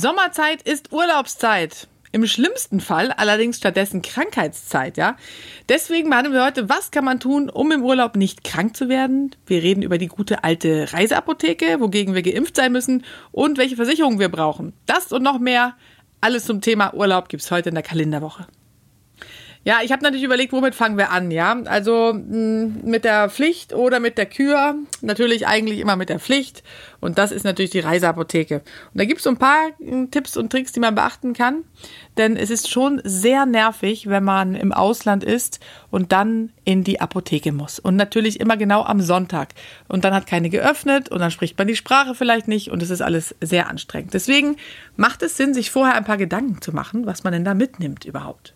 Sommerzeit ist Urlaubszeit. Im schlimmsten Fall allerdings stattdessen Krankheitszeit, ja. Deswegen machen wir heute, was kann man tun, um im Urlaub nicht krank zu werden? Wir reden über die gute alte Reiseapotheke, wogegen wir geimpft sein müssen und welche Versicherungen wir brauchen. Das und noch mehr, alles zum Thema Urlaub gibt's heute in der Kalenderwoche. Ja, ich habe natürlich überlegt, womit fangen wir an, ja? Also hm, mit der Pflicht oder mit der Kür. Natürlich eigentlich immer mit der Pflicht. Und das ist natürlich die Reiseapotheke. Und da gibt es so ein paar hm, Tipps und Tricks, die man beachten kann. Denn es ist schon sehr nervig, wenn man im Ausland ist und dann in die Apotheke muss. Und natürlich immer genau am Sonntag. Und dann hat keine geöffnet und dann spricht man die Sprache vielleicht nicht und es ist alles sehr anstrengend. Deswegen macht es Sinn, sich vorher ein paar Gedanken zu machen, was man denn da mitnimmt überhaupt.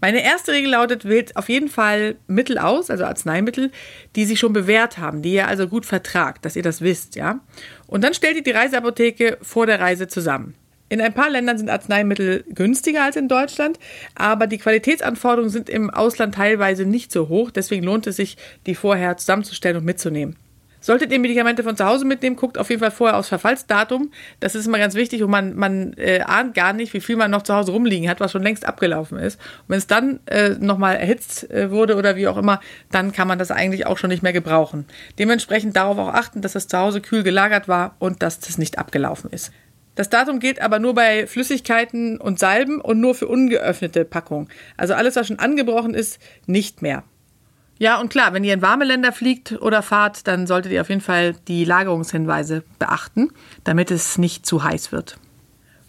Meine erste Regel lautet, wählt auf jeden Fall Mittel aus, also Arzneimittel, die sich schon bewährt haben, die ihr also gut vertragt, dass ihr das wisst, ja. Und dann stellt ihr die Reiseapotheke vor der Reise zusammen. In ein paar Ländern sind Arzneimittel günstiger als in Deutschland, aber die Qualitätsanforderungen sind im Ausland teilweise nicht so hoch, deswegen lohnt es sich, die vorher zusammenzustellen und mitzunehmen. Solltet ihr Medikamente von zu Hause mitnehmen, guckt auf jeden Fall vorher aufs Verfallsdatum. Das ist immer ganz wichtig und man, man äh, ahnt gar nicht, wie viel man noch zu Hause rumliegen hat, was schon längst abgelaufen ist. Und wenn es dann äh, nochmal erhitzt äh, wurde oder wie auch immer, dann kann man das eigentlich auch schon nicht mehr gebrauchen. Dementsprechend darauf auch achten, dass das zu Hause kühl gelagert war und dass das nicht abgelaufen ist. Das Datum gilt aber nur bei Flüssigkeiten und Salben und nur für ungeöffnete Packungen. Also alles, was schon angebrochen ist, nicht mehr. Ja, und klar, wenn ihr in warme Länder fliegt oder fahrt, dann solltet ihr auf jeden Fall die Lagerungshinweise beachten, damit es nicht zu heiß wird.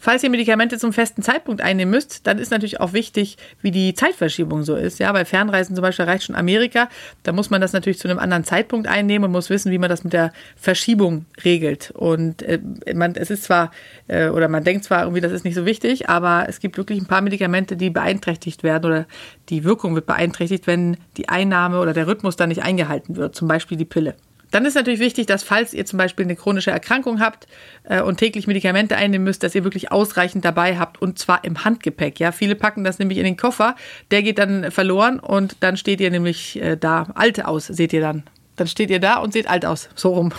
Falls ihr Medikamente zum festen Zeitpunkt einnehmen müsst, dann ist natürlich auch wichtig, wie die Zeitverschiebung so ist. Ja, bei Fernreisen zum Beispiel reicht schon Amerika. Da muss man das natürlich zu einem anderen Zeitpunkt einnehmen und muss wissen, wie man das mit der Verschiebung regelt. Und äh, man, es ist zwar, äh, oder man denkt zwar irgendwie, das ist nicht so wichtig, aber es gibt wirklich ein paar Medikamente, die beeinträchtigt werden oder die Wirkung wird beeinträchtigt, wenn die Einnahme oder der Rhythmus dann nicht eingehalten wird. Zum Beispiel die Pille. Dann ist natürlich wichtig, dass falls ihr zum Beispiel eine chronische Erkrankung habt äh, und täglich Medikamente einnehmen müsst, dass ihr wirklich ausreichend dabei habt und zwar im Handgepäck. Ja, viele packen das nämlich in den Koffer, der geht dann verloren und dann steht ihr nämlich äh, da alt aus, seht ihr dann. Dann steht ihr da und seht alt aus, so rum.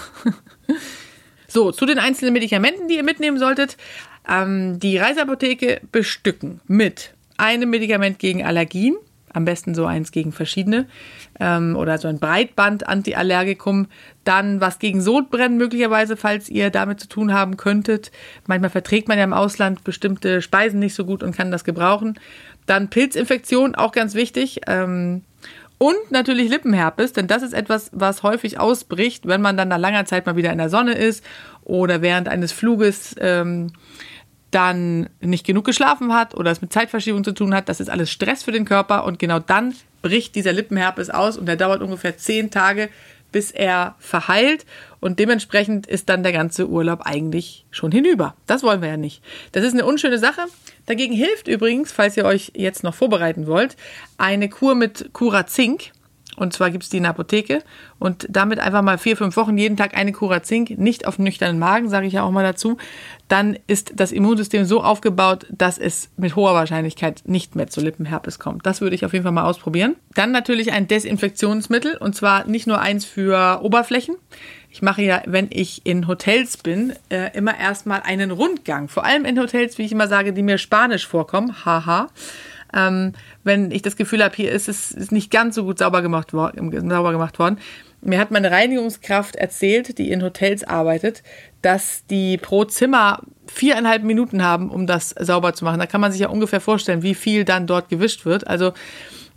so, zu den einzelnen Medikamenten, die ihr mitnehmen solltet. Ähm, die Reiseapotheke bestücken mit einem Medikament gegen Allergien, am besten so eins gegen verschiedene ähm, oder so ein Breitband-Antiallergikum. Dann was gegen Sodbrennen möglicherweise, falls ihr damit zu tun haben könntet. Manchmal verträgt man ja im Ausland bestimmte Speisen nicht so gut und kann das gebrauchen. Dann Pilzinfektion, auch ganz wichtig. Ähm, und natürlich Lippenherpes, denn das ist etwas, was häufig ausbricht, wenn man dann nach langer Zeit mal wieder in der Sonne ist oder während eines Fluges ähm, dann nicht genug geschlafen hat oder es mit Zeitverschiebung zu tun hat. Das ist alles Stress für den Körper und genau dann bricht dieser Lippenherpes aus und der dauert ungefähr zehn Tage, bis er verheilt und dementsprechend ist dann der ganze Urlaub eigentlich schon hinüber. Das wollen wir ja nicht. Das ist eine unschöne Sache. Dagegen hilft übrigens, falls ihr euch jetzt noch vorbereiten wollt, eine Kur mit Curazink. Und zwar gibt es die in der Apotheke. Und damit einfach mal vier, fünf Wochen jeden Tag eine Cura Zink, nicht auf nüchternen Magen, sage ich ja auch mal dazu. Dann ist das Immunsystem so aufgebaut, dass es mit hoher Wahrscheinlichkeit nicht mehr zu Lippenherpes kommt. Das würde ich auf jeden Fall mal ausprobieren. Dann natürlich ein Desinfektionsmittel. Und zwar nicht nur eins für Oberflächen. Ich mache ja, wenn ich in Hotels bin, äh, immer erstmal einen Rundgang. Vor allem in Hotels, wie ich immer sage, die mir spanisch vorkommen. Haha ähm, wenn ich das Gefühl habe, hier ist es ist nicht ganz so gut sauber gemacht, sauber gemacht worden. Mir hat meine Reinigungskraft erzählt, die in Hotels arbeitet, dass die pro Zimmer viereinhalb Minuten haben, um das sauber zu machen. Da kann man sich ja ungefähr vorstellen, wie viel dann dort gewischt wird. Also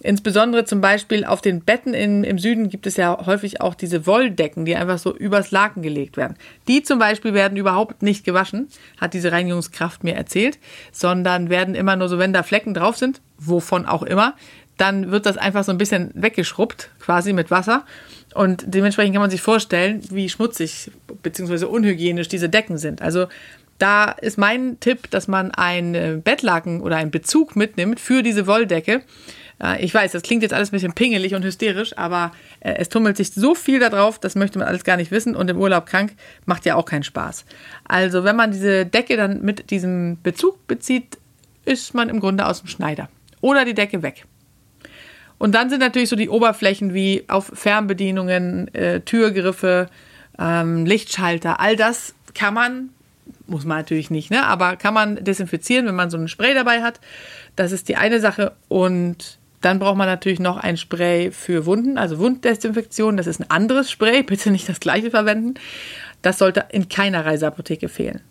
Insbesondere zum Beispiel auf den Betten in, im Süden gibt es ja häufig auch diese Wolldecken, die einfach so übers Laken gelegt werden. Die zum Beispiel werden überhaupt nicht gewaschen, hat diese Reinigungskraft mir erzählt, sondern werden immer nur so, wenn da Flecken drauf sind, wovon auch immer, dann wird das einfach so ein bisschen weggeschrubbt, quasi mit Wasser. Und dementsprechend kann man sich vorstellen, wie schmutzig bzw. unhygienisch diese Decken sind. Also Da ist mein Tipp, dass man ein Bettlaken oder einen Bezug mitnimmt für diese Wolldecke. Ich weiß, das klingt jetzt alles ein bisschen pingelig und hysterisch, aber äh, es tummelt sich so viel da drauf, das möchte man alles gar nicht wissen und im Urlaub krank macht ja auch keinen Spaß. Also wenn man diese Decke dann mit diesem Bezug bezieht, ist man im Grunde aus dem Schneider. Oder die Decke weg. Und dann sind natürlich so die Oberflächen wie auf Fernbedienungen, äh, Türgriffe, ähm, Lichtschalter, all das kann man, muss man natürlich nicht, ne? aber kann man desinfizieren, wenn man so ein Spray dabei hat. Das ist die eine Sache. Und dann braucht man natürlich noch ein Spray für Wunden, also Wunddesinfektion. Das ist ein anderes Spray, bitte nicht das gleiche verwenden. Das sollte in keiner Reiseapotheke fehlen.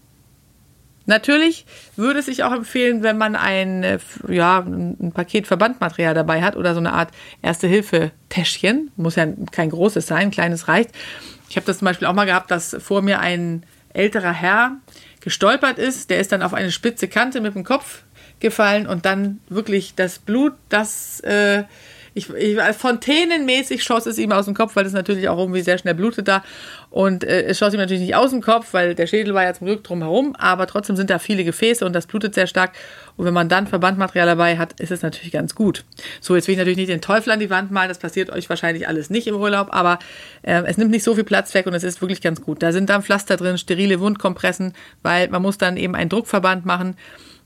Natürlich würde es sich auch empfehlen, wenn man ein, äh, ja, ein Paket Verbandmaterial dabei hat oder so eine Art Erste-Hilfe-Täschchen. Muss ja kein großes sein, ein kleines reicht. Ich habe das zum Beispiel auch mal gehabt, dass vor mir ein älterer Herr gestolpert ist. Der ist dann auf eine spitze Kante mit dem Kopf gefallen und dann wirklich das Blut, das äh, ich, ich, fontänenmäßig schoss es ihm aus dem Kopf, weil es natürlich auch irgendwie sehr schnell blutet da. Und äh, es schoss ihm natürlich nicht aus dem Kopf, weil der Schädel war ja zum Glück drumherum, aber trotzdem sind da viele Gefäße und das blutet sehr stark. Und wenn man dann Verbandmaterial dabei hat, ist es natürlich ganz gut. So, jetzt will ich natürlich nicht den Teufel an die Wand malen, das passiert euch wahrscheinlich alles nicht im Urlaub, aber äh, es nimmt nicht so viel Platz weg und es ist wirklich ganz gut. Da sind dann Pflaster drin, sterile Wundkompressen, weil man muss dann eben einen Druckverband machen.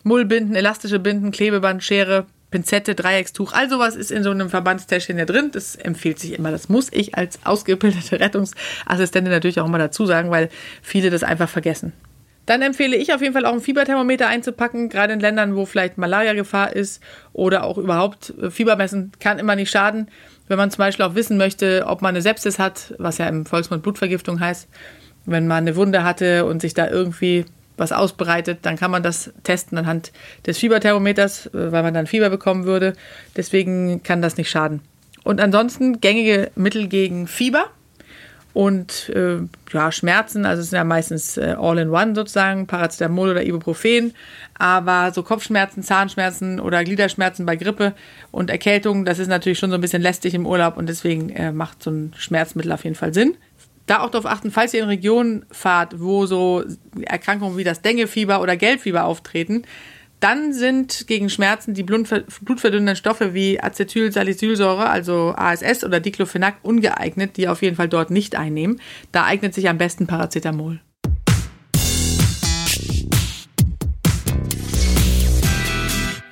Mullbinden, elastische Binden, Klebeband, Schere, Pinzette, Dreieckstuch, all sowas ist in so einem Verbandstäschchen ja drin. Das empfiehlt sich immer. Das muss ich als ausgebildete Rettungsassistentin natürlich auch immer dazu sagen, weil viele das einfach vergessen. Dann empfehle ich auf jeden Fall auch ein Fieberthermometer einzupacken, gerade in Ländern, wo vielleicht Malaria-Gefahr ist oder auch überhaupt äh, Fieber messen kann immer nicht schaden. Wenn man zum Beispiel auch wissen möchte, ob man eine Sepsis hat, was ja im Volksmund Blutvergiftung heißt, wenn man eine Wunde hatte und sich da irgendwie was ausbreitet, dann kann man das testen anhand des Fieberthermometers, äh, weil man dann Fieber bekommen würde. Deswegen kann das nicht schaden. Und ansonsten gängige Mittel gegen Fieber und äh, ja, Schmerzen, also es sind ja meistens äh, All-in-One sozusagen, Paracetamol oder Ibuprofen, aber so Kopfschmerzen, Zahnschmerzen oder Gliederschmerzen bei Grippe und Erkältung, das ist natürlich schon so ein bisschen lästig im Urlaub und deswegen äh, macht so ein Schmerzmittel auf jeden Fall Sinn da auch darauf achten, falls ihr in Regionen fahrt, wo so Erkrankungen wie das Denguefieber oder Gelbfieber auftreten, dann sind gegen Schmerzen die blutverdünnenden Stoffe wie Acetylsalicylsäure, also ASS oder Diclofenac, ungeeignet, die auf jeden Fall dort nicht einnehmen. Da eignet sich am besten Paracetamol.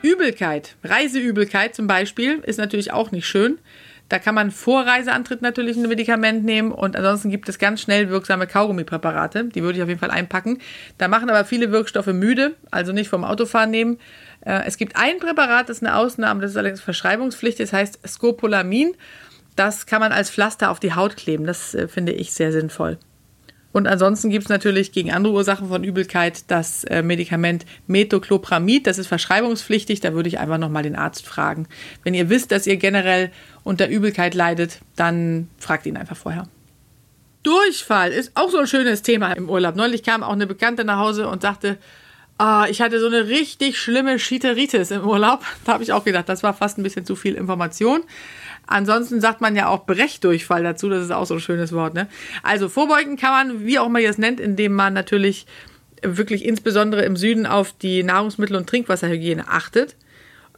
Übelkeit, Reiseübelkeit zum Beispiel, ist natürlich auch nicht schön. Da kann man vor Reiseantritt natürlich ein Medikament nehmen und ansonsten gibt es ganz schnell wirksame Kaugummipräparate. Die würde ich auf jeden Fall einpacken. Da machen aber viele Wirkstoffe müde, also nicht vom Autofahren nehmen. Äh, es gibt ein Präparat, das ist eine Ausnahme, das ist allerdings verschreibungspflichtig, das heißt Scopolamin. Das kann man als Pflaster auf die Haut kleben. Das äh, finde ich sehr sinnvoll. Und ansonsten gibt es natürlich gegen andere Ursachen von Übelkeit das äh, Medikament Metoclopramid. Das ist verschreibungspflichtig. Da würde ich einfach nochmal den Arzt fragen. Wenn ihr wisst, dass ihr generell unter Übelkeit leidet, dann fragt ihn einfach vorher. Durchfall ist auch so ein schönes Thema im Urlaub. Neulich kam auch eine Bekannte nach Hause und sagte, ah, ich hatte so eine richtig schlimme Schiteritis im Urlaub. Da habe ich auch gedacht, das war fast ein bisschen zu viel Information. Ansonsten sagt man ja auch Brechdurchfall dazu, das ist auch so ein schönes Wort. Ne? Also vorbeugen kann man, wie auch immer ihr es nennt, indem man natürlich wirklich insbesondere im Süden auf die Nahrungsmittel- und Trinkwasserhygiene achtet.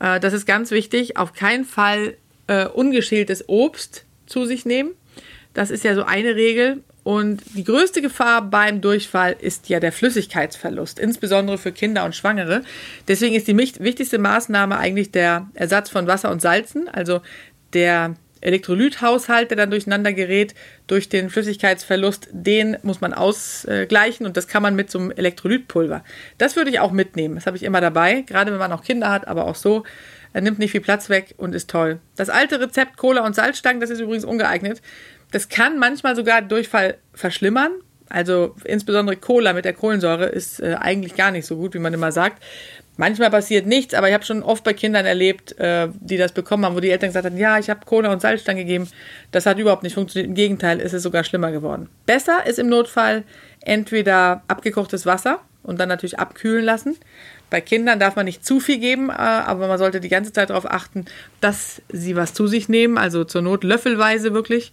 Äh, das ist ganz wichtig. Auf keinen Fall äh, ungeschältes Obst zu sich nehmen. Das ist ja so eine Regel. Und die größte Gefahr beim Durchfall ist ja der Flüssigkeitsverlust, insbesondere für Kinder und Schwangere. Deswegen ist die wichtigste Maßnahme eigentlich der Ersatz von Wasser und Salzen. Also der Elektrolythaushalt, der dann durcheinander gerät durch den Flüssigkeitsverlust, den muss man ausgleichen und das kann man mit so einem Elektrolytpulver. Das würde ich auch mitnehmen. Das habe ich immer dabei, gerade wenn man auch Kinder hat, aber auch so. Er nimmt nicht viel Platz weg und ist toll. Das alte Rezept Cola und Salzstangen, das ist übrigens ungeeignet. Das kann manchmal sogar Durchfall verschlimmern. Also insbesondere Cola mit der Kohlensäure ist äh, eigentlich gar nicht so gut, wie man immer sagt. Manchmal passiert nichts, aber ich habe schon oft bei Kindern erlebt, äh, die das bekommen haben, wo die Eltern gesagt haben, ja, ich habe Cola und Salzstangen gegeben. Das hat überhaupt nicht funktioniert. Im Gegenteil, ist es sogar schlimmer geworden. Besser ist im Notfall entweder abgekochtes Wasser und dann natürlich abkühlen lassen. Bei Kindern darf man nicht zu viel geben, äh, aber man sollte die ganze Zeit darauf achten, dass sie was zu sich nehmen, also zur Not löffelweise wirklich.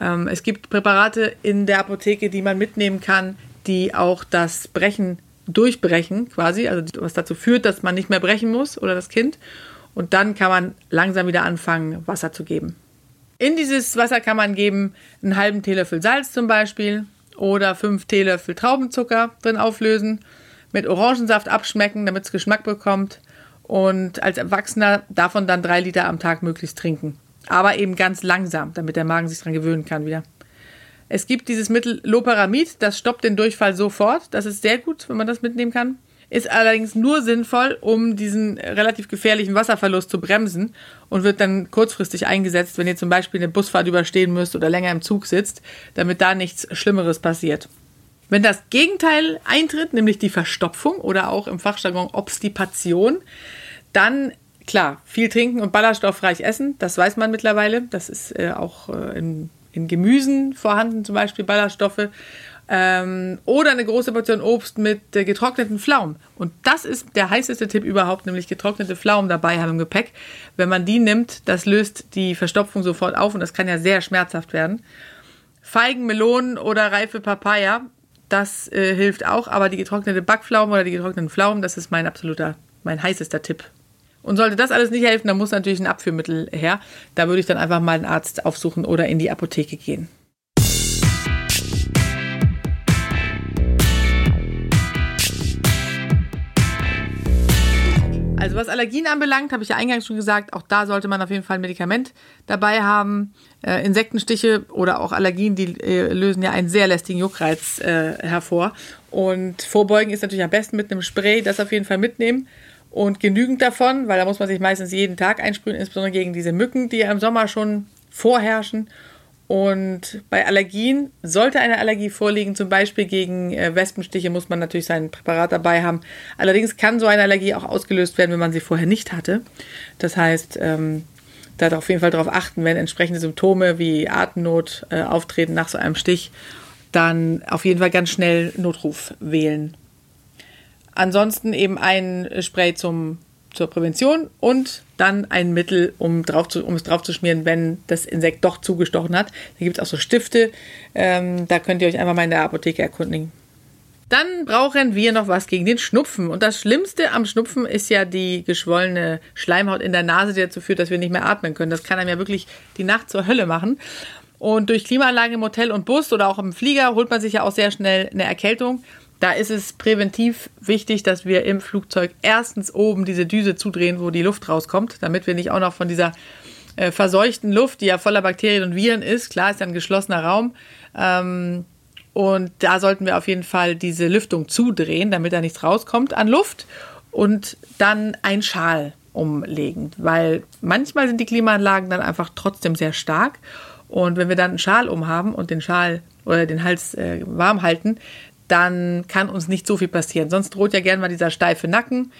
Ähm, es gibt Präparate in der Apotheke, die man mitnehmen kann, die auch das Brechen durchbrechen quasi, also was dazu führt, dass man nicht mehr brechen muss oder das Kind. Und dann kann man langsam wieder anfangen, Wasser zu geben. In dieses Wasser kann man geben einen halben Teelöffel Salz zum Beispiel oder fünf Teelöffel Traubenzucker drin auflösen, mit Orangensaft abschmecken, damit es Geschmack bekommt und als Erwachsener davon dann drei Liter am Tag möglichst trinken. Aber eben ganz langsam, damit der Magen sich daran gewöhnen kann wieder. Es gibt dieses Mittel Loperamid, das stoppt den Durchfall sofort. Das ist sehr gut, wenn man das mitnehmen kann. Ist allerdings nur sinnvoll, um diesen relativ gefährlichen Wasserverlust zu bremsen und wird dann kurzfristig eingesetzt, wenn ihr zum Beispiel eine Busfahrt überstehen müsst oder länger im Zug sitzt, damit da nichts Schlimmeres passiert. Wenn das Gegenteil eintritt, nämlich die Verstopfung oder auch im Fachjargon Obstipation, dann klar, viel trinken und ballaststoffreich essen, das weiß man mittlerweile. Das ist äh, auch äh, in, in, Gemüsen vorhanden, zum Beispiel Ballaststoffe. Ähm, oder eine große Portion Obst mit äh, getrockneten Pflaumen. Und das ist der heißeste Tipp überhaupt, nämlich getrocknete Pflaumen dabei haben im Gepäck. Wenn man die nimmt, das löst die Verstopfung sofort auf und das kann ja sehr schmerzhaft werden. Feigen, Melonen oder reife Papaya das äh, hilft auch, aber die getrocknete Backpflaumen oder die getrockneten Pflaumen, das ist mein absoluter, mein heißester Tipp. Und sollte das alles nicht helfen, dann muss natürlich ein Abführmittel her. Da würde ich dann einfach mal einen Arzt aufsuchen oder in die Apotheke gehen. Also was Allergien anbelangt, habe ich ja eingangs schon gesagt, auch da sollte man auf jeden Fall ein Medikament dabei haben. Äh, Insektenstiche oder auch Allergien, die äh, lösen ja einen sehr lästigen Juckreiz äh, hervor. Und vorbeugen ist natürlich am besten mit einem Spray, das auf jeden Fall mitnehmen. Und genügend davon, weil da muss man sich meistens jeden Tag einsprühen, insbesondere gegen diese Mücken, die ja im Sommer schon vorherrschen. Und bei Allergien, sollte eine Allergie vorliegen, zum Beispiel gegen äh, Wespenstiche, muss man natürlich sein Präparat dabei haben. Allerdings kann so eine Allergie auch ausgelöst werden, wenn man sie vorher nicht hatte. Das heißt, ähm, da auf jeden Fall darauf achten, wenn entsprechende Symptome wie Atemnot äh, auftreten nach so einem Stich, dann auf jeden Fall ganz schnell Notruf wählen. Ansonsten eben ein Spray zum zur Prävention und dann ein Mittel, um, drauf zu, um es drauf zu schmieren, wenn das Insekt doch zugestochen hat. Da gibt es auch so Stifte. Ähm, da könnt ihr euch einfach mal in der Apotheke erkundigen. Dann brauchen wir noch was gegen den Schnupfen. Und das Schlimmste am Schnupfen ist ja die geschwollene Schleimhaut in der Nase, die dazu führt, dass wir nicht mehr atmen können. Das kann einem ja wirklich die Nacht zur Hölle machen. Und durch Klimaanlage im Hotel und Bus oder auch im Flieger holt man sich ja auch sehr schnell eine Erkältung. Da ist es präventiv wichtig, dass wir im Flugzeug erstens oben diese Düse zudrehen, wo die Luft rauskommt, damit wir nicht auch noch von dieser äh, verseuchten Luft, die ja voller Bakterien und Viren ist, klar ist ja ein geschlossener Raum, ähm, und da sollten wir auf jeden Fall diese Lüftung zudrehen, damit da nichts rauskommt an Luft und dann ein Schal umlegen, weil manchmal sind die Klimaanlagen dann einfach trotzdem sehr stark und wenn wir dann einen Schal umhaben und den Schal oder den Hals äh, warm halten, dann kann uns nicht so viel passieren. Sonst droht ja gern mal dieser steife Nacken,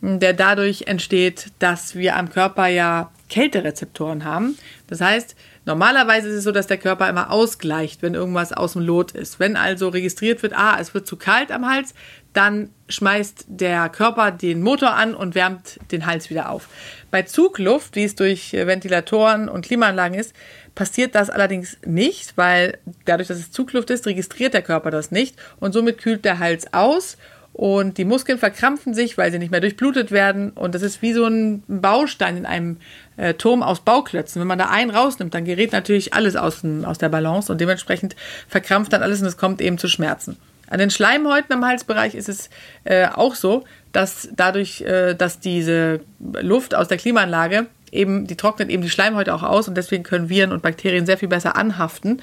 der dadurch entsteht, dass wir am Körper ja Kälterezeptoren haben. Das heißt, normalerweise ist es so, dass der Körper immer ausgleicht, wenn irgendwas aus dem Lot ist. Wenn also registriert wird, ah, es wird zu kalt am Hals, dann schmeißt der Körper den Motor an und wärmt den Hals wieder auf. Bei Zugluft, wie es durch Ventilatoren und Klimaanlagen ist, passiert das allerdings nicht, weil dadurch, dass es Zugluft ist, registriert der Körper das nicht und somit kühlt der Hals aus und die Muskeln verkrampfen sich, weil sie nicht mehr durchblutet werden und das ist wie so ein Baustein in einem äh, Turm aus Bauklötzen. Wenn man da einen rausnimmt, dann gerät natürlich alles aus, aus der Balance und dementsprechend verkrampft dann alles und es kommt eben zu Schmerzen. An den Schleimhäuten am Halsbereich ist es äh, auch so, dass dadurch, äh, dass diese Luft aus der Klimaanlage eben, die trocknet eben die Schleimhäute auch aus und deswegen können Viren und Bakterien sehr viel besser anhaften.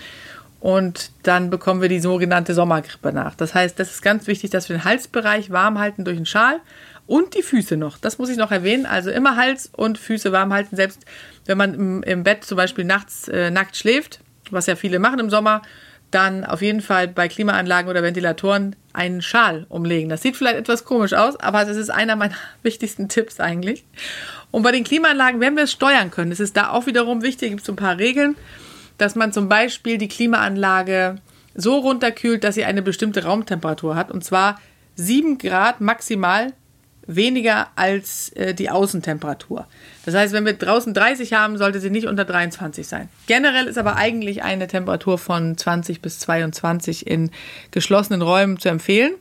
Und dann bekommen wir die sogenannte Sommergrippe nach. Das heißt, das ist ganz wichtig, dass wir den Halsbereich warm halten durch einen Schal und die Füße noch. Das muss ich noch erwähnen. Also immer Hals und Füße warm halten. Selbst wenn man im, im Bett zum Beispiel nachts äh, nackt schläft, was ja viele machen im Sommer, dann auf jeden Fall bei Klimaanlagen oder Ventilatoren einen Schal umlegen. Das sieht vielleicht etwas komisch aus, aber das ist einer meiner wichtigsten Tipps eigentlich. Und bei den Klimaanlagen, wenn wir es steuern können, ist es da auch wiederum wichtig, gibt es ein paar Regeln, dass man zum Beispiel die Klimaanlage so runterkühlt, dass sie eine bestimmte Raumtemperatur hat, und zwar 7 Grad maximal weniger als äh, die Außentemperatur. Das heißt, wenn wir draußen 30 haben, sollte sie nicht unter 23 sein. Generell ist aber eigentlich eine Temperatur von 20 bis 22 in geschlossenen Räumen zu empfehlen.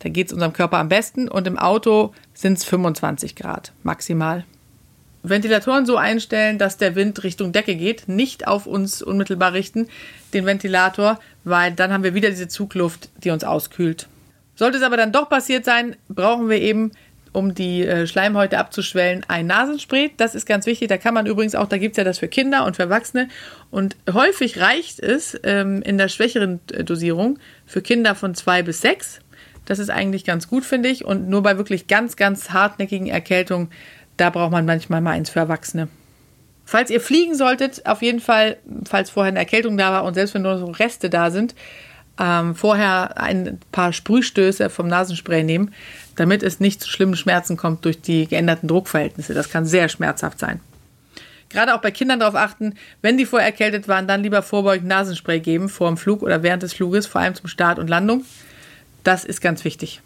Da geht es unserem Körper am besten und im Auto sind es 25 Grad maximal. Ventilatoren so einstellen, dass der Wind Richtung Decke geht, nicht auf uns unmittelbar richten, den Ventilator, weil dann haben wir wieder diese Zugluft, die uns auskühlt. Sollte es aber dann doch passiert sein, brauchen wir eben, um die äh, Schleimhäute abzuschwellen, ein Nasenspray. Das ist ganz wichtig. Da kann man übrigens auch, da gibt es ja das für Kinder und für Erwachsene. Und häufig reicht es ähm, in der schwächeren äh, Dosierung für Kinder von zwei bis sechs. Das ist eigentlich ganz gut, finde ich. Und nur bei wirklich ganz, ganz hartnäckigen Erkältungen da braucht man manchmal mal eins für Erwachsene. Falls ihr fliegen solltet, auf jeden Fall, falls vorher eine Erkältung da war und selbst wenn nur so Reste da sind, ähm, vorher ein paar Sprühstöße vom Nasenspray nehmen, damit es nicht zu schlimmen Schmerzen kommt durch die geänderten Druckverhältnisse. Das kann sehr schmerzhaft sein. Gerade auch bei Kindern darauf achten, wenn die vorher erkältet waren, dann lieber vorbeugend Nasenspray geben vor dem Flug oder während des Fluges, vor allem zum Start und Landung. Das ist ganz wichtig.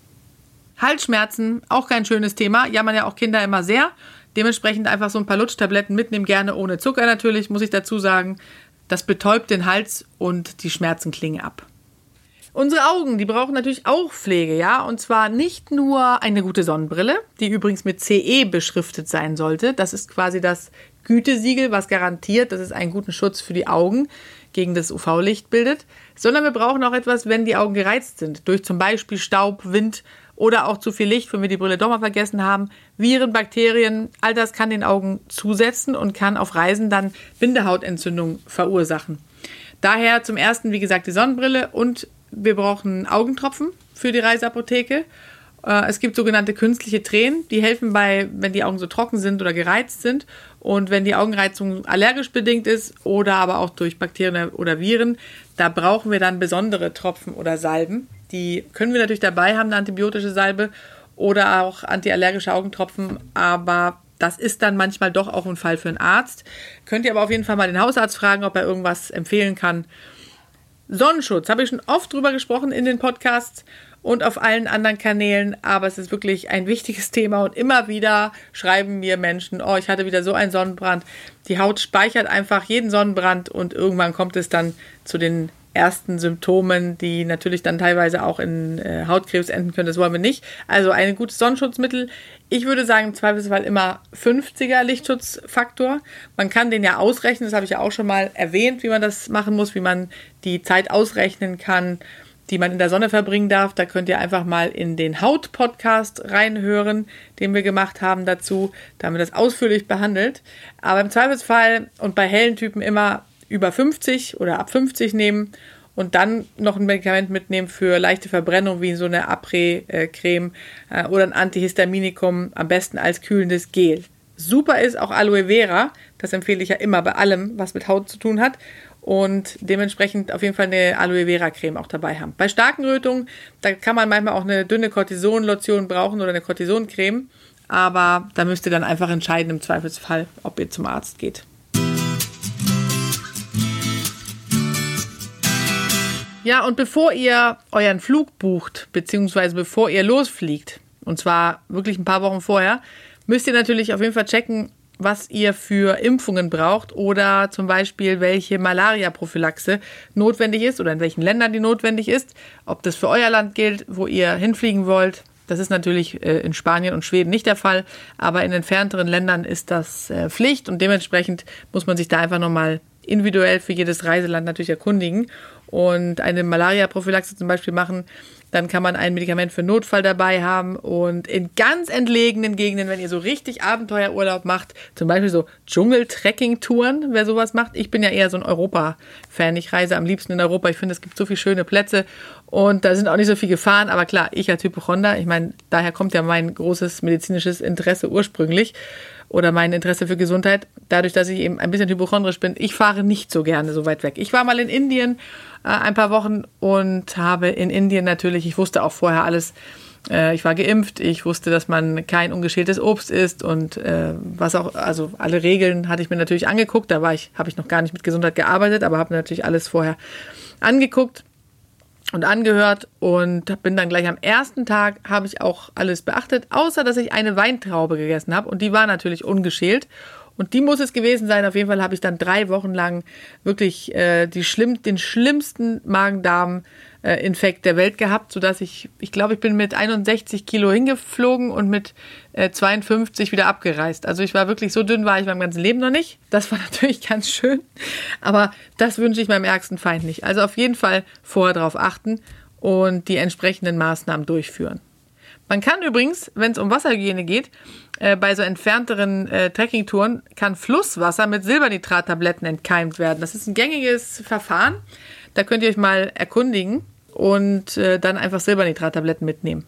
Halsschmerzen, auch kein schönes Thema. Jammern ja auch Kinder immer sehr. Dementsprechend einfach so ein paar Lutschtabletten mitnehmen, gerne ohne Zucker natürlich, muss ich dazu sagen. Das betäubt den Hals und die Schmerzen klingen ab. Unsere Augen, die brauchen natürlich auch Pflege, ja. Und zwar nicht nur eine gute Sonnenbrille, die übrigens mit CE beschriftet sein sollte. Das ist quasi das Gütesiegel, was garantiert, dass es einen guten Schutz für die Augen gegen das UV-Licht bildet. Sondern wir brauchen auch etwas, wenn die Augen gereizt sind. Durch zum Beispiel Staub, Wind oder auch zu viel Licht, wenn wir die Brille doch mal vergessen haben. Viren, Bakterien, all das kann den Augen zusetzen und kann auf Reisen dann Bindehautentzündung verursachen. Daher zum ersten, wie gesagt, die Sonnenbrille und wir brauchen Augentropfen für die Reiseapotheke. Äh, es gibt sogenannte künstliche Tränen, die helfen bei, wenn die Augen so trocken sind oder gereizt sind. Und wenn die Augenreizung allergisch bedingt ist oder aber auch durch Bakterien oder Viren, da brauchen wir dann besondere Tropfen oder Salben. Die können wir natürlich dabei haben, eine antibiotische Salbe oder auch antiallergische Augentropfen, aber das ist dann manchmal doch auch ein Fall für einen Arzt. Könnt ihr aber auf jeden Fall mal den Hausarzt fragen, ob er irgendwas empfehlen kann. Sonnenschutz, habe ich schon oft drüber gesprochen in den Podcasts und auf allen anderen Kanälen, aber es ist wirklich ein wichtiges Thema und immer wieder schreiben mir Menschen, oh, ich hatte wieder so einen Sonnenbrand. Die Haut speichert einfach jeden Sonnenbrand und irgendwann kommt es dann zu den ersten Symptomen, die natürlich dann teilweise auch in äh, Hautkrebs enden können. Das wollen wir nicht. Also ein gutes Sonnenschutzmittel. Ich würde sagen, im Zweifelsfall immer 50er Lichtschutzfaktor. Man kann den ja ausrechnen, das habe ich ja auch schon mal erwähnt, wie man das machen muss, wie man die Zeit ausrechnen kann, die man in der Sonne verbringen darf. Da könnt ihr einfach mal in den Haut-Podcast reinhören, den wir gemacht haben dazu. Da haben wir das ausführlich behandelt. Aber im Zweifelsfall und bei hellen Typen immer über 50 oder ab 50 nehmen und dann noch ein Medikament mitnehmen für leichte Verbrennung, wie so eine Après-Creme äh, oder ein Antihistaminikum, am besten als kühlendes Gel. Super ist auch Aloe Vera, das empfehle ich ja immer bei allem, was mit Haut zu tun hat. Und dementsprechend auf jeden Fall eine Aloe Vera Creme auch dabei haben. Bei starken Rötungen, da kann man manchmal auch eine dünne Cortisonlotion brauchen oder eine Cortisoncreme. Aber da müsst ihr dann einfach entscheiden im Zweifelsfall, ob ihr zum Arzt geht. Ja, und bevor ihr euren Flug bucht, beziehungsweise bevor ihr losfliegt, und zwar wirklich ein paar Wochen vorher, müsst ihr natürlich auf jeden Fall checken, was ihr für Impfungen braucht oder zum Beispiel welche Malaria-Prophylaxe notwendig ist oder in welchen Ländern die notwendig ist. Ob das für euer Land gilt, wo ihr hinfliegen wollt. Das ist natürlich äh, in Spanien und Schweden nicht der Fall, aber in entfernteren Ländern ist das äh, Pflicht und dementsprechend muss man sich da einfach nochmal individuell für jedes Reiseland natürlich erkundigen und eine Malaria-Prophylaxe zum Beispiel machen, dann kann man ein Medikament für Notfall dabei haben. Und in ganz entlegenen Gegenden, wenn ihr so richtig Abenteuerurlaub macht, zum Beispiel so Dschungel-Trekking-Touren, wer sowas macht. Ich bin ja eher so ein Europa-Fan. Ich reise am liebsten in Europa. Ich finde, es gibt so viele schöne Plätze und da sind auch nicht so viele Gefahren. Aber klar, ich als Hypochonder, ich meine, daher kommt ja mein großes medizinisches Interesse ursprünglich oder mein Interesse für Gesundheit, dadurch, dass ich eben ein bisschen hypochondrisch bin, ich fahre nicht so gerne so weit weg. Ich war mal in Indien äh, ein paar Wochen und habe in Indien natürlich, ich wusste auch vorher alles, äh, ich war geimpft, ich wusste, dass man kein ungeschältes Obst isst und äh, was auch, also alle Regeln hatte ich mir natürlich angeguckt. Da ich, habe ich noch gar nicht mit Gesundheit gearbeitet, aber habe natürlich alles vorher angeguckt und angehört und bin dann gleich am ersten Tag habe ich auch alles beachtet, außer dass ich eine Weintraube gegessen habe und die war natürlich ungeschält Und die muss es gewesen sein. Auf jeden Fall habe ich dann drei Wochen lang wirklich äh, die schlimm, den schlimmsten Magen-Darm-Infekt der Welt gehabt, sodass ich, ich glaube, ich bin mit 61 Kilo hingeflogen und mit äh, 52 wieder abgereist. Also ich war wirklich so dünn, war ich meinem ganzen Leben noch nicht. Das war natürlich ganz schön. Aber das wünsche ich meinem ärgsten Feind nicht. Also auf jeden Fall vorher darauf achten und die entsprechenden Maßnahmen durchführen. Man kann übrigens, wenn es um Wasserhygiene geht, äh, bei so entfernteren äh, Trekkingtouren kann Flusswasser mit Silbernitrattabletten entkeimt werden. Das ist ein gängiges Verfahren. Da könnt ihr euch mal erkundigen und äh, dann einfach Silbernitrattabletten mitnehmen.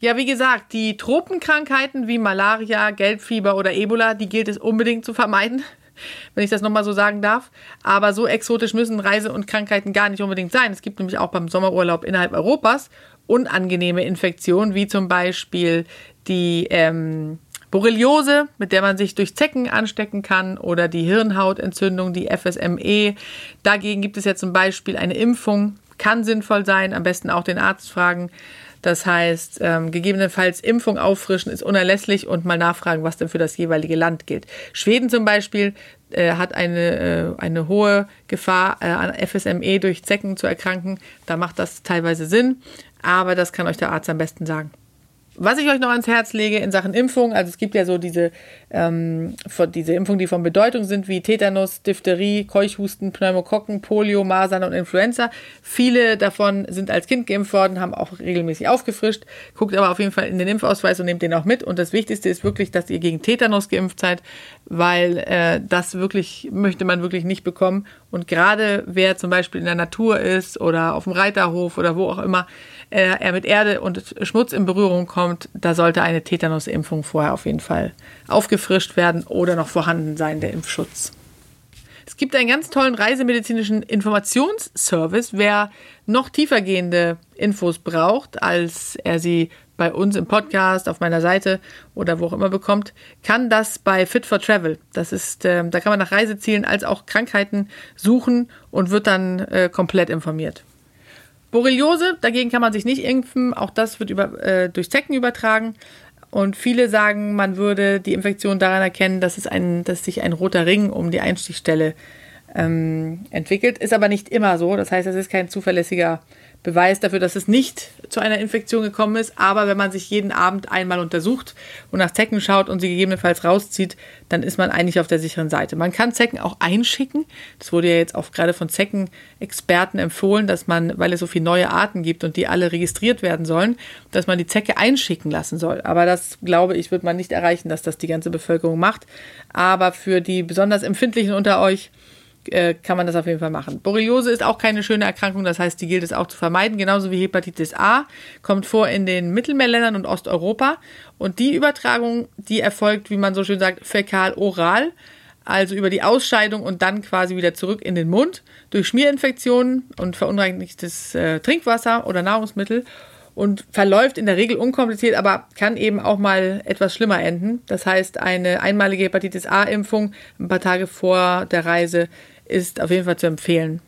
Ja, wie gesagt, die Tropenkrankheiten wie Malaria, Gelbfieber oder Ebola, die gilt es unbedingt zu vermeiden, wenn ich das nochmal so sagen darf. Aber so exotisch müssen Reise- und Krankheiten gar nicht unbedingt sein. Es gibt nämlich auch beim Sommerurlaub innerhalb Europas unangenehme Infektionen, wie zum Beispiel die ähm, Borreliose, mit der man sich durch Zecken anstecken kann, oder die Hirnhautentzündung, die FSME. Dagegen gibt es ja zum Beispiel eine Impfung, kann sinnvoll sein, am besten auch den Arzt fragen. Das heißt, ähm, gegebenenfalls Impfung auffrischen ist unerlässlich und mal nachfragen, was denn für das jeweilige Land gilt. Schweden zum Beispiel äh, hat eine, äh, eine hohe Gefahr, äh, an FSME durch Zecken zu erkranken. Da macht das teilweise Sinn, aber das kann euch der Arzt am besten sagen. Was ich euch noch ans Herz lege in Sachen Impfung, also es gibt ja so diese, ähm, diese Impfungen, die von Bedeutung sind, wie Tetanus, Diphtherie, Keuchhusten, Pneumokokken, Polio, Masern und Influenza. Viele davon sind als Kind geimpft worden, haben auch regelmäßig aufgefrischt. Guckt aber auf jeden Fall in den Impfausweis und nehmt den auch mit. Und das Wichtigste ist wirklich, dass ihr gegen Tetanus geimpft seid, weil äh, das wirklich möchte man wirklich nicht bekommen. Und gerade wer zum Beispiel in der Natur ist oder auf dem Reiterhof oder wo auch immer, äh, er mit Erde und Schmutz in Berührung kommt, da sollte eine Tetanusimpfung vorher auf jeden Fall aufgefrischt werden oder noch vorhanden sein, der Impfschutz. Es gibt einen ganz tollen reisemedizinischen Informationsservice. Wer noch tiefergehende Infos braucht, als er sie bei uns im Podcast, auf meiner Seite oder wo auch immer bekommt, kann das bei Fit for Travel. Das ist, äh, da kann man nach Reisezielen als auch Krankheiten suchen und wird dann äh, komplett informiert. Borreliose, dagegen kann man sich nicht impfen. Auch das wird über, äh, durch Zecken übertragen. Und viele sagen, man würde die Infektion daran erkennen, dass, es ein, dass sich ein roter Ring um die Einstichstelle ähm, entwickelt. Ist aber nicht immer so. Das heißt, es ist kein zuverlässiger Beweis dafür, dass es nicht zu einer Infektion gekommen ist. Aber wenn man sich jeden Abend einmal untersucht und nach Zecken schaut und sie gegebenenfalls rauszieht, dann ist man eigentlich auf der sicheren Seite. Man kann Zecken auch einschicken. Das wurde ja jetzt auch gerade von Zeckenexperten empfohlen, dass man, weil es so viele neue Arten gibt und die alle registriert werden sollen, dass man die Zecke einschicken lassen soll. Aber das, glaube ich, wird man nicht erreichen, dass das die ganze Bevölkerung macht. Aber für die besonders Empfindlichen unter euch, äh, kann man das auf jeden Fall machen. Borreliose ist auch keine schöne Erkrankung, das heißt, die gilt es auch zu vermeiden, genauso wie Hepatitis A, kommt vor in den Mittelmeerländern und Osteuropa. Und die Übertragung, die erfolgt, wie man so schön sagt, fäkal-oral, also über die Ausscheidung und dann quasi wieder zurück in den Mund, durch Schmierinfektionen und verunreinigtes äh, Trinkwasser oder Nahrungsmittel und verläuft in der Regel unkompliziert, aber kann eben auch mal etwas schlimmer enden. Das heißt, eine einmalige Hepatitis A-Impfung ein paar Tage vor der Reise ist auf jeden Fall zu empfehlen.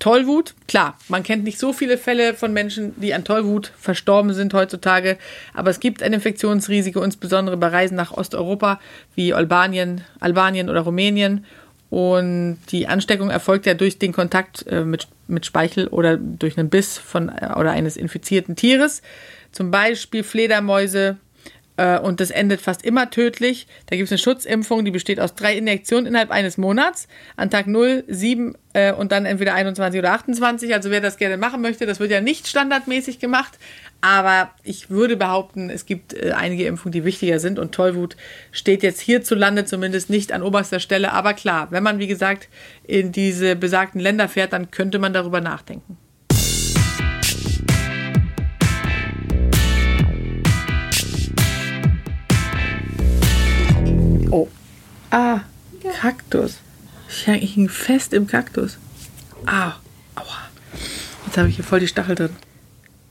Tollwut, klar, man kennt nicht so viele Fälle von Menschen, die an Tollwut verstorben sind heutzutage, aber es gibt ein Infektionsrisiko, insbesondere bei Reisen nach Osteuropa wie Albanien, Albanien oder Rumänien. Und die Ansteckung erfolgt ja durch den Kontakt äh, mit, mit Speichel oder durch einen Biss von äh, oder eines infizierten Tieres, zum Beispiel Fledermäuse, und das endet fast immer tödlich. Da gibt es eine Schutzimpfung, die besteht aus drei Injektionen innerhalb eines Monats. An Tag 0, 7 äh, und dann entweder 21 oder 28. Also wer das gerne machen möchte, das wird ja nicht standardmäßig gemacht. Aber ich würde behaupten, es gibt äh, einige Impfungen, die wichtiger sind. Und Tollwut steht jetzt hierzulande zumindest nicht an oberster Stelle. Aber klar, wenn man, wie gesagt, in diese besagten Länder fährt, dann könnte man darüber nachdenken. Ah, Kaktus. Ich hing fest im Kaktus. Ah, aua. Jetzt habe ich hier voll die Stachel drin.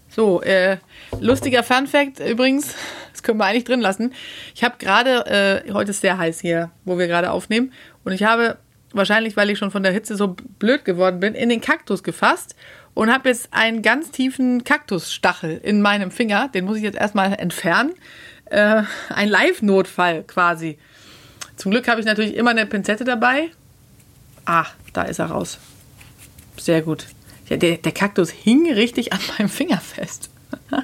So, äh, lustiger Fun Fact übrigens, das können wir eigentlich drin lassen. Ich habe gerade, äh, heute ist sehr heiß hier, wo wir gerade aufnehmen, und ich habe wahrscheinlich, weil ich schon von der Hitze so blöd geworden bin, in den Kaktus gefasst und habe jetzt einen ganz tiefen Kaktusstachel in meinem Finger. Den muss ich jetzt erstmal entfernen. Äh, ein Live-Notfall quasi. Zum Glück habe ich natürlich immer eine Pinzette dabei. Ah, da ist er raus. Sehr gut. Ja, der, der Kaktus hing richtig an meinem Finger fest.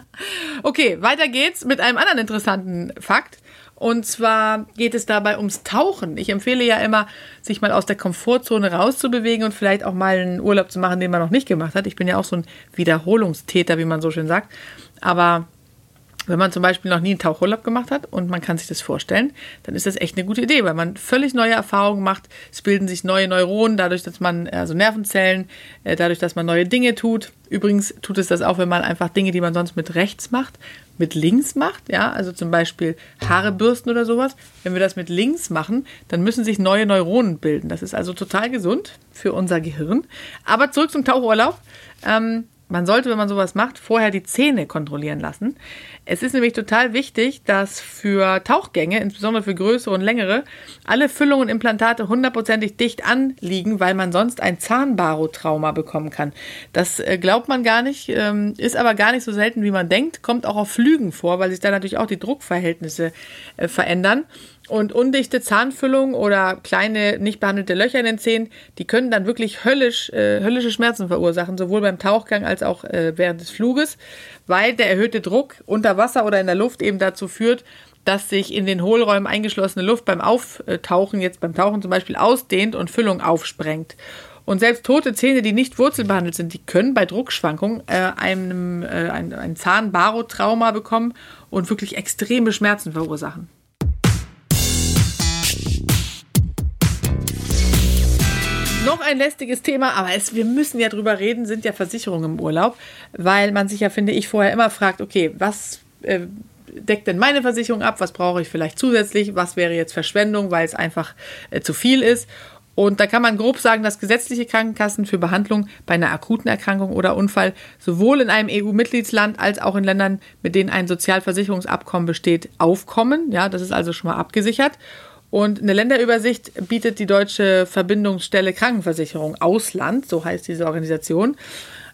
okay, weiter geht's mit einem anderen interessanten Fakt. Und zwar geht es dabei ums Tauchen. Ich empfehle ja immer, sich mal aus der Komfortzone rauszubewegen und vielleicht auch mal einen Urlaub zu machen, den man noch nicht gemacht hat. Ich bin ja auch so ein Wiederholungstäter, wie man so schön sagt. Aber wenn man zum Beispiel noch nie einen Tauchurlaub gemacht hat und man kann sich das vorstellen, dann ist das echt eine gute Idee, weil man völlig neue Erfahrungen macht. Es bilden sich neue Neuronen, dadurch, dass man, also Nervenzellen, äh, dadurch, dass man neue Dinge tut. Übrigens tut es das auch, wenn man einfach Dinge, die man sonst mit rechts macht, mit links macht. Ja, also zum Beispiel Haare bürsten oder sowas. Wenn wir das mit links machen, dann müssen sich neue Neuronen bilden. Das ist also total gesund für unser Gehirn. Aber zurück zum Tauchurlaub. Ähm, man sollte, wenn man sowas macht, vorher die Zähne kontrollieren lassen. Es ist nämlich total wichtig, dass für Tauchgänge, insbesondere für größere und längere, alle Füllungen und Implantate hundertprozentig dicht anliegen, weil man sonst ein Zahnbarotrauma bekommen kann. Das äh, glaubt man gar nicht, ähm, ist aber gar nicht so selten, wie man denkt, kommt auch auf Flügen vor, weil sich da natürlich auch die Druckverhältnisse äh, verändern. Und undichte Zahnfüllung oder kleine nicht behandelte Löcher in den Zähnen, die können dann wirklich höllisch, äh, höllische Schmerzen verursachen, sowohl beim Tauchgang als auch äh, während des Fluges, weil der erhöhte Druck unter Wasser oder in der Luft eben dazu führt, dass sich in den Hohlräumen eingeschlossene Luft beim Auftauchen, jetzt beim Tauchen zum Beispiel, ausdehnt und Füllung aufsprengt. Und selbst tote Zähne, die nicht wurzelbehandelt sind, die können bei Druckschwankungen äh, einem, äh, ein, ein Zahnbarotrauma bekommen und wirklich extreme Schmerzen verursachen. Noch ein lästiges Thema, aber es, wir müssen ja drüber reden, sind ja Versicherungen im Urlaub, weil man sich ja, finde ich, vorher immer fragt, okay, was äh, deckt denn meine Versicherung ab, was brauche ich vielleicht zusätzlich, was wäre jetzt Verschwendung, weil es einfach äh, zu viel ist. Und da kann man grob sagen, dass gesetzliche Krankenkassen für Behandlung bei einer akuten Erkrankung oder Unfall sowohl in einem EU-Mitgliedsland als auch in Ländern, mit denen ein Sozialversicherungsabkommen besteht, aufkommen. Ja, das ist also schon mal abgesichert. Und eine Länderübersicht bietet die deutsche Verbindungsstelle Krankenversicherung Ausland, so heißt diese Organisation.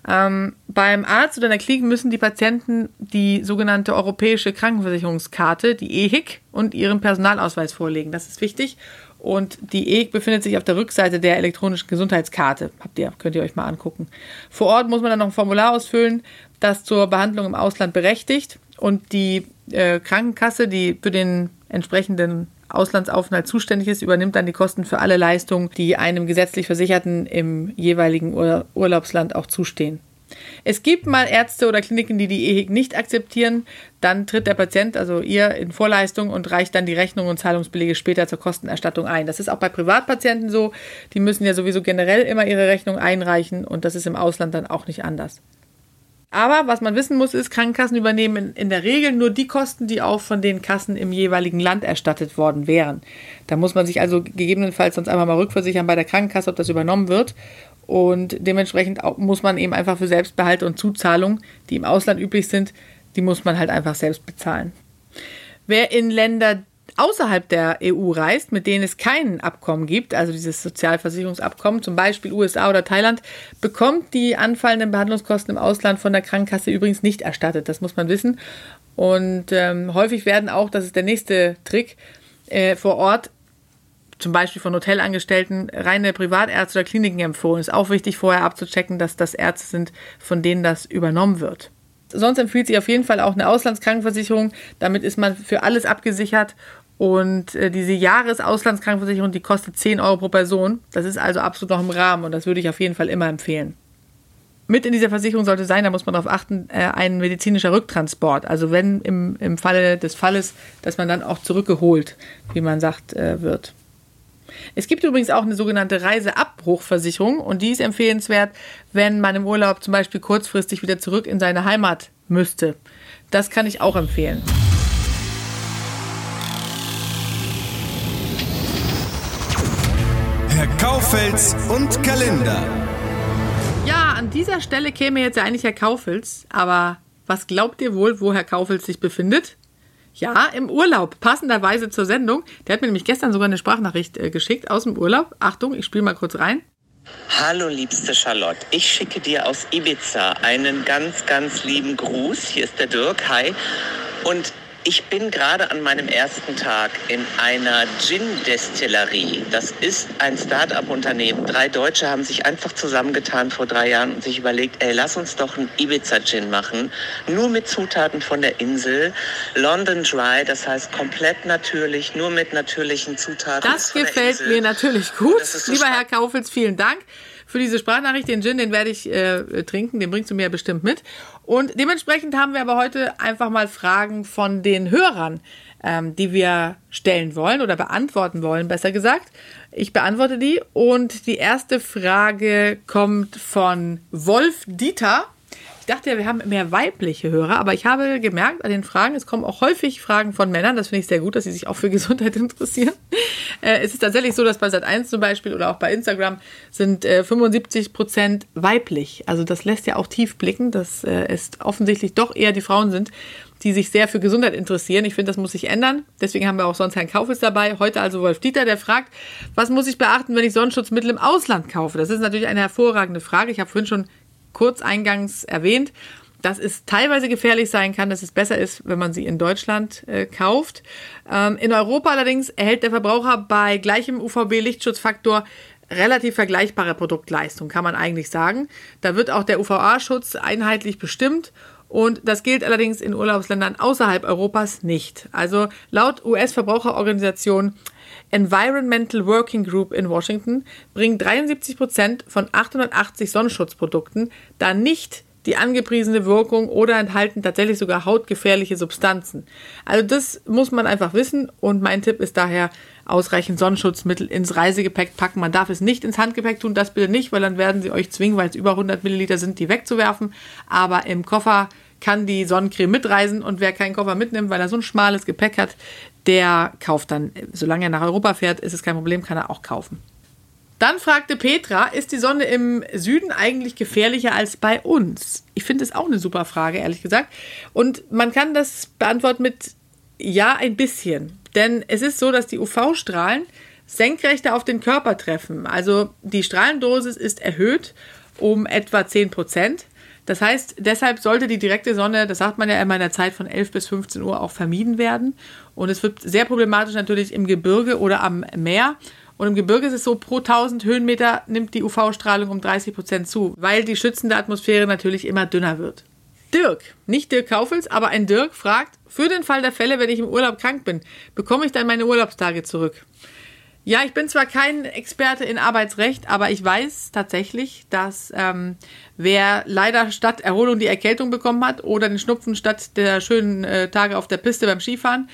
Ähm, beim Arzt oder in der Klinik müssen die Patienten die sogenannte europäische Krankenversicherungskarte, die EHIC, und ihren Personalausweis vorlegen. Das ist wichtig. Und die EHIC befindet sich auf der Rückseite der elektronischen Gesundheitskarte. Habt ihr, könnt ihr euch mal angucken. Vor Ort muss man dann noch ein Formular ausfüllen, das zur Behandlung im Ausland berechtigt. Und die äh, Krankenkasse, die für den entsprechenden Auslandsaufenthalt zuständig ist, übernimmt dann die Kosten für alle Leistungen, die einem gesetzlich Versicherten im jeweiligen Ur Urlaubsland auch zustehen. Es gibt mal Ärzte oder Kliniken, die die EHIC nicht akzeptieren. Dann tritt der Patient, also ihr, in Vorleistung und reicht dann die Rechnung und Zahlungsbelege später zur Kostenerstattung ein. Das ist auch bei Privatpatienten so. Die müssen ja sowieso generell immer ihre Rechnung einreichen und das ist im Ausland dann auch nicht anders. Aber was man wissen muss, ist, Krankenkassen übernehmen in, in, der Regel nur die Kosten, die auch von den Kassen im jeweiligen Land erstattet worden wären. Da muss man sich also gegebenenfalls sonst einfach mal rückversichern bei der Krankenkasse, ob das übernommen wird. Und dementsprechend muss man eben einfach für Selbstbehalte und Zuzahlungen, die im Ausland üblich sind, die muss man halt einfach selbst bezahlen. Wer in Länder außerhalb der EU reist, mit denen es kein Abkommen gibt, also dieses Sozialversicherungsabkommen, zum Beispiel USA oder Thailand, bekommt die anfallenden Behandlungskosten im Ausland von der Krankenkasse übrigens nicht erstattet. Das muss man wissen. Und ähm, häufig werden auch, das ist der nächste Trick, äh, vor Ort zum Beispiel von Hotelangestellten reine Privatärzte oder Kliniken empfohlen. Ist auch wichtig, vorher abzuchecken, dass das Ärzte sind, von denen das übernommen wird. Sonst empfiehlt sich auf jeden Fall auch eine Auslandskrankenversicherung. Damit ist man für alles abgesichert und äh, diese Jahresauslandskrankenversicherung, die kostet 10 Euro pro Person. Das ist also absolut noch im Rahmen und das würde ich auf jeden Fall immer empfehlen. Mit in dieser Versicherung sollte sein, da muss man darauf achten, äh, ein medizinischer Rücktransport. Also wenn im, im Falle des Falles, dass man dann auch zurückgeholt, wie man sagt, äh, wird. Es gibt übrigens auch eine sogenannte Reiseabbruchversicherung und die ist empfehlenswert, wenn man im Urlaub zum Beispiel kurzfristig wieder zurück in seine Heimat müsste. Das kann ich auch empfehlen. Herr Kaufels und Kalender. Ja, an dieser Stelle käme jetzt ja eigentlich Herr Kaufels, aber was glaubt ihr wohl, wo Herr Kaufels sich befindet? Ja, im Urlaub, passenderweise zur Sendung. Der hat mir nämlich gestern sogar eine Sprachnachricht äh, geschickt aus dem Urlaub. Achtung, ich spiele mal kurz rein. Hallo liebste Charlotte, ich schicke dir aus Ibiza einen ganz, ganz lieben Gruß. Hier ist der Dirk, hi. Und Ich bin gerade an meinem ersten Tag in einer Gin-Destillerie. Das ist ein Start-up-Unternehmen. Drei Deutsche haben sich einfach zusammengetan vor drei Jahren und sich überlegt, ey, lass uns doch einen Ibiza-Gin machen. Nur mit Zutaten von der Insel. London Dry, das heißt komplett natürlich, nur mit natürlichen Zutaten. Das gefällt mir natürlich gut. So Lieber Herr Kaufels, vielen Dank für diese Sprachnachricht. Den Gin, den werde ich äh, trinken, den bringst du mir bestimmt mit. Und dementsprechend haben wir aber heute einfach mal Fragen von den Hörern, ähm, die wir stellen wollen oder beantworten wollen, besser gesagt. Ich beantworte die und die erste Frage kommt von Wolf Dieter. Ich dachte ja, wir haben mehr weibliche Hörer, aber ich habe gemerkt an den Fragen, es kommen auch häufig Fragen von Männern. Das finde ich sehr gut, dass sie sich auch für Gesundheit interessieren. Äh, es ist tatsächlich so, dass bei Sat1 zum Beispiel oder auch bei Instagram sind äh, 75 Prozent weiblich. Also das lässt ja auch tief blicken, dass äh, es offensichtlich doch eher die Frauen sind, die sich sehr für Gesundheit interessieren. Ich finde, das muss sich ändern. Deswegen haben wir auch sonst Herrn Kaufes dabei. Heute also Wolf Dieter, der fragt, was muss ich beachten, wenn ich Sonnenschutzmittel im Ausland kaufe? Das ist natürlich eine hervorragende Frage. Ich habe vorhin schon kurz eingangs erwähnt, dass es teilweise gefährlich sein kann, dass es besser ist, wenn man sie in Deutschland äh, kauft. Ähm, in Europa allerdings erhält der Verbraucher bei gleichem UVB-Lichtschutzfaktor relativ vergleichbare Produktleistung, kann man eigentlich sagen. Da wird auch der UVA-Schutz einheitlich bestimmt und das gilt allerdings in Urlaubsländern außerhalb Europas nicht. Also laut US-Verbraucherorganisation Environmental Working Group in Washington bringen 73 Prozent von 880 Sonnenschutzprodukten da nicht die angepriesene Wirkung oder enthalten tatsächlich sogar hautgefährliche Substanzen. Also das muss man einfach wissen und mein Tipp ist daher, ausreichend Sonnenschutzmittel ins Reisegepäck packen. Man darf es nicht ins Handgepäck tun, das bitte nicht, weil dann werden sie euch zwingen, weil es über 100 Milliliter sind, die wegzuwerfen. Aber im Koffer kann die Sonnencreme mitreisen und wer keinen Koffer mitnimmt, weil er so ein schmales Gepäck hat, der kauft dann, solange er nach Europa fährt, ist es kein Problem, kann er auch kaufen. Dann fragte Petra, ist die Sonne im Süden eigentlich gefährlicher als bei uns? Ich finde es auch eine super Frage, ehrlich gesagt. Und man kann das beantworten mit ja, ein bisschen. Denn es ist so, dass die UV-Strahlen senkrechter auf den Körper treffen. Also die Strahlendosis ist erhöht um etwa 10 Prozent. Das heißt, deshalb sollte die direkte Sonne, das sagt man ja immer in der Zeit von 11 bis 15 Uhr, auch vermieden werden. Und es wird sehr problematisch natürlich im Gebirge oder am Meer. Und im Gebirge ist es so, pro 1000 Höhenmeter nimmt die UV-Strahlung um 30 Prozent zu, weil die schützende Atmosphäre natürlich immer dünner wird. Dirk, nicht Dirk Kaufels, aber ein Dirk fragt, für den Fall der Fälle, wenn ich im Urlaub krank bin, bekomme ich dann meine Urlaubstage zurück? Ja, ich bin zwar kein Experte in Arbeitsrecht, aber ich weiß tatsächlich, dass ähm, wer leider statt Erholung die Erkältung bekommen hat oder den Schnupfen statt der schönen äh, Tage auf der Piste beim Skifahren,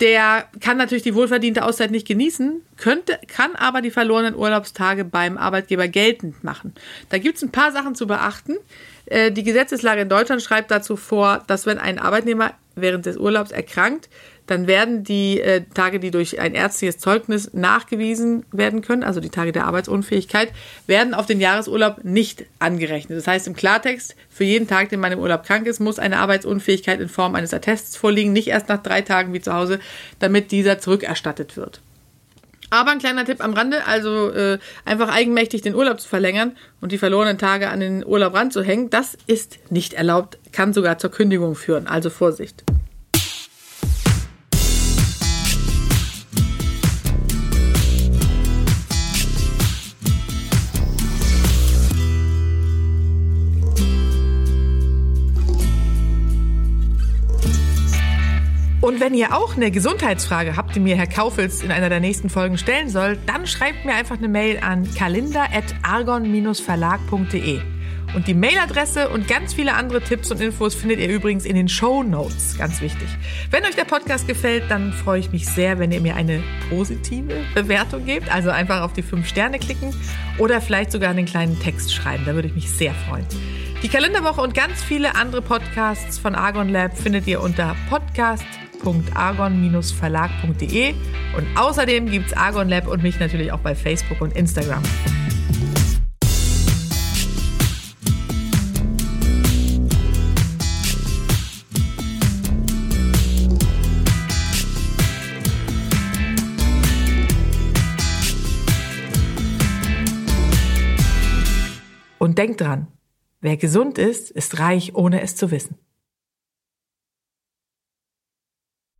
der kann natürlich die wohlverdiente Auszeit nicht genießen, könnte, kann aber die verlorenen Urlaubstage beim Arbeitgeber geltend machen. Da gibt es ein paar Sachen zu beachten. Äh, die Gesetzeslage in Deutschland schreibt dazu vor, dass wenn ein Arbeitnehmer während des Urlaubs erkrankt, dann werden die äh, Tage, die durch ein ärztliches Zeugnis nachgewiesen werden können, also die Tage der Arbeitsunfähigkeit, werden auf den Jahresurlaub nicht angerechnet. Das heißt im Klartext, für jeden Tag, den man im Urlaub krank ist, muss eine Arbeitsunfähigkeit in Form eines Attests vorliegen, nicht erst nach drei Tagen wie zu Hause, damit dieser zurückerstattet wird. Aber ein kleiner Tipp am Rande, also äh, einfach eigenmächtig den Urlaub zu verlängern und die verlorenen Tage an den Urlaub ranzuhängen, das ist nicht erlaubt, kann sogar zur Kündigung führen. Also Vorsicht. Und wenn ihr auch eine Gesundheitsfrage habt, die mir Herr Kaufels in einer der nächsten Folgen stellen soll, dann schreibt mir einfach eine Mail an kalender.argon-verlag.de. Und die Mailadresse und ganz viele andere Tipps und Infos findet ihr übrigens in den Show Notes. Ganz wichtig. Wenn euch der Podcast gefällt, dann freue ich mich sehr, wenn ihr mir eine positive Bewertung gebt. Also einfach auf die fünf Sterne klicken oder vielleicht sogar einen kleinen Text schreiben. Da würde ich mich sehr freuen. Die Kalenderwoche und ganz viele andere Podcasts von Argon Lab findet ihr unter podcast www.argon-verlag.de und außerdem gibt es Argon Lab und mich natürlich auch bei Facebook und Instagram. Und denkt dran, wer gesund ist, ist reich, ohne es zu wissen.